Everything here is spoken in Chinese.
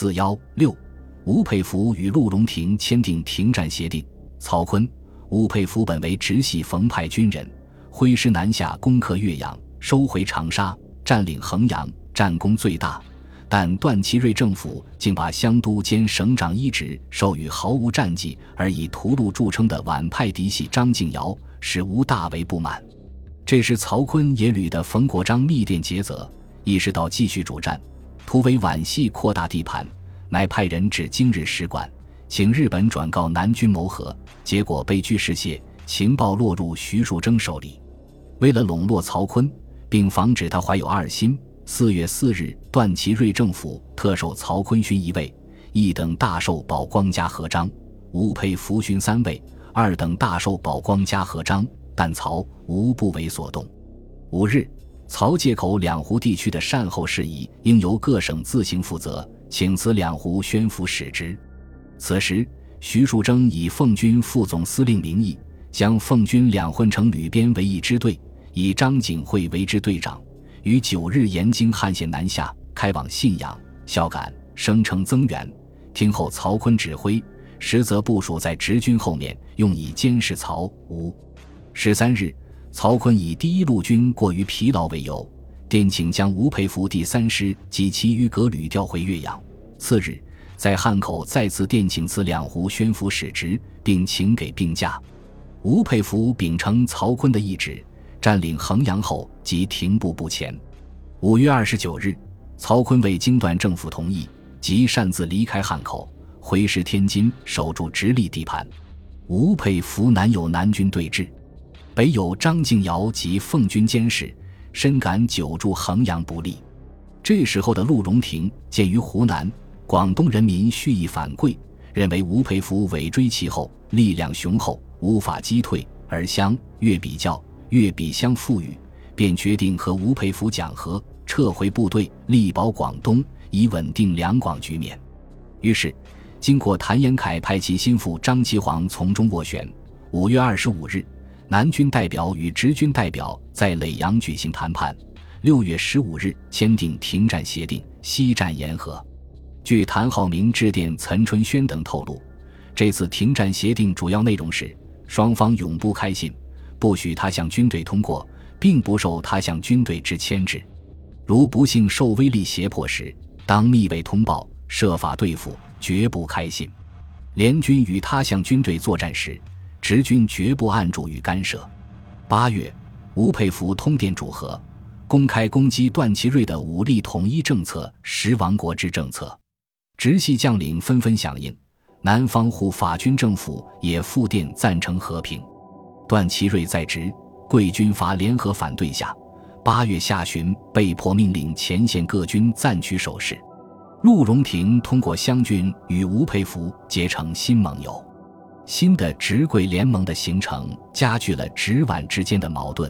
四幺六，吴佩孚与陆荣廷签订停战协定。曹锟、吴佩孚本为直系冯派军人，挥师南下攻克岳阳，收回长沙，占领衡阳，战功最大。但段祺瑞政府竟把湘督兼省长一职授予毫无战绩而以屠戮著称的皖派嫡系张敬尧，使吴大为不满。这时，曹锟也屡得冯国璋密电诘责，意识到继续主战，图为皖系扩大地盘，乃派人至今日使馆，请日本转告南军谋和，结果被拒失谢，情报落入徐树铮手里。为了笼络曹锟，并防止他怀有二心。四月四日，段祺瑞政府特授曹锟勋一位，一等大授保光嘉和章；吴佩孚勋三位，二等大授保光嘉和章。但曹无不为所动。五日，曹借口两湖地区的善后事宜应由各省自行负责，请辞两湖宣抚使职。此时，徐树铮以奉军副总司令名义，将奉军两混成旅编为一支队，以张景惠为之队长。于九日沿京汉线南下，开往信阳、孝感，声称增援。听候曹锟指挥，实则部署在直军后面，用以监视曹吴。十三日，曹锟以第一路军过于疲劳为由，电请将吴佩孚第三师及其余各旅调回岳阳。次日，在汉口再次电请此两湖宣抚使职，并请给病假。吴佩孚秉承曹锟的意志。占领衡阳后即停步不前。五月二十九日，曹锟未经段政府同意，即擅自离开汉口，回师天津，守住直隶地盘。吴佩孚南有南军对峙，北有张敬尧及奉军监视，深感久驻衡阳不利。这时候的陆荣廷鉴于湖南、广东人民蓄意反桂，认为吴佩孚尾追其后，力量雄厚，无法击退，而相越比较。越比相富裕，便决定和吴佩孚讲和，撤回部队，力保广东，以稳定两广局面。于是，经过谭延闿派其心腹张其煌从中斡旋。五月二十五日，南军代表与直军代表在耒阳举行谈判。六月十五日，签订停战协定，西战言和。据谭浩明致电岑春轩等透露，这次停战协定主要内容是双方永不开信。不许他向军队通过，并不受他向军队之牵制。如不幸受威力胁迫时，当密卫通报，设法对付，绝不开信。联军与他向军队作战时，直军绝不按住与干涉。八月，吴佩孚通电主和，公开攻击段祺瑞的武力统一政策、十亡国之政策。直系将领纷纷响应，南方护法军政府也复电赞成和平。段祺瑞在职，贵军阀联合反对下，八月下旬被迫命令前线各军暂取守势。陆荣廷通过湘军与吴佩孚结成新盟友，新的直桂联盟的形成加剧了职晚之间的矛盾。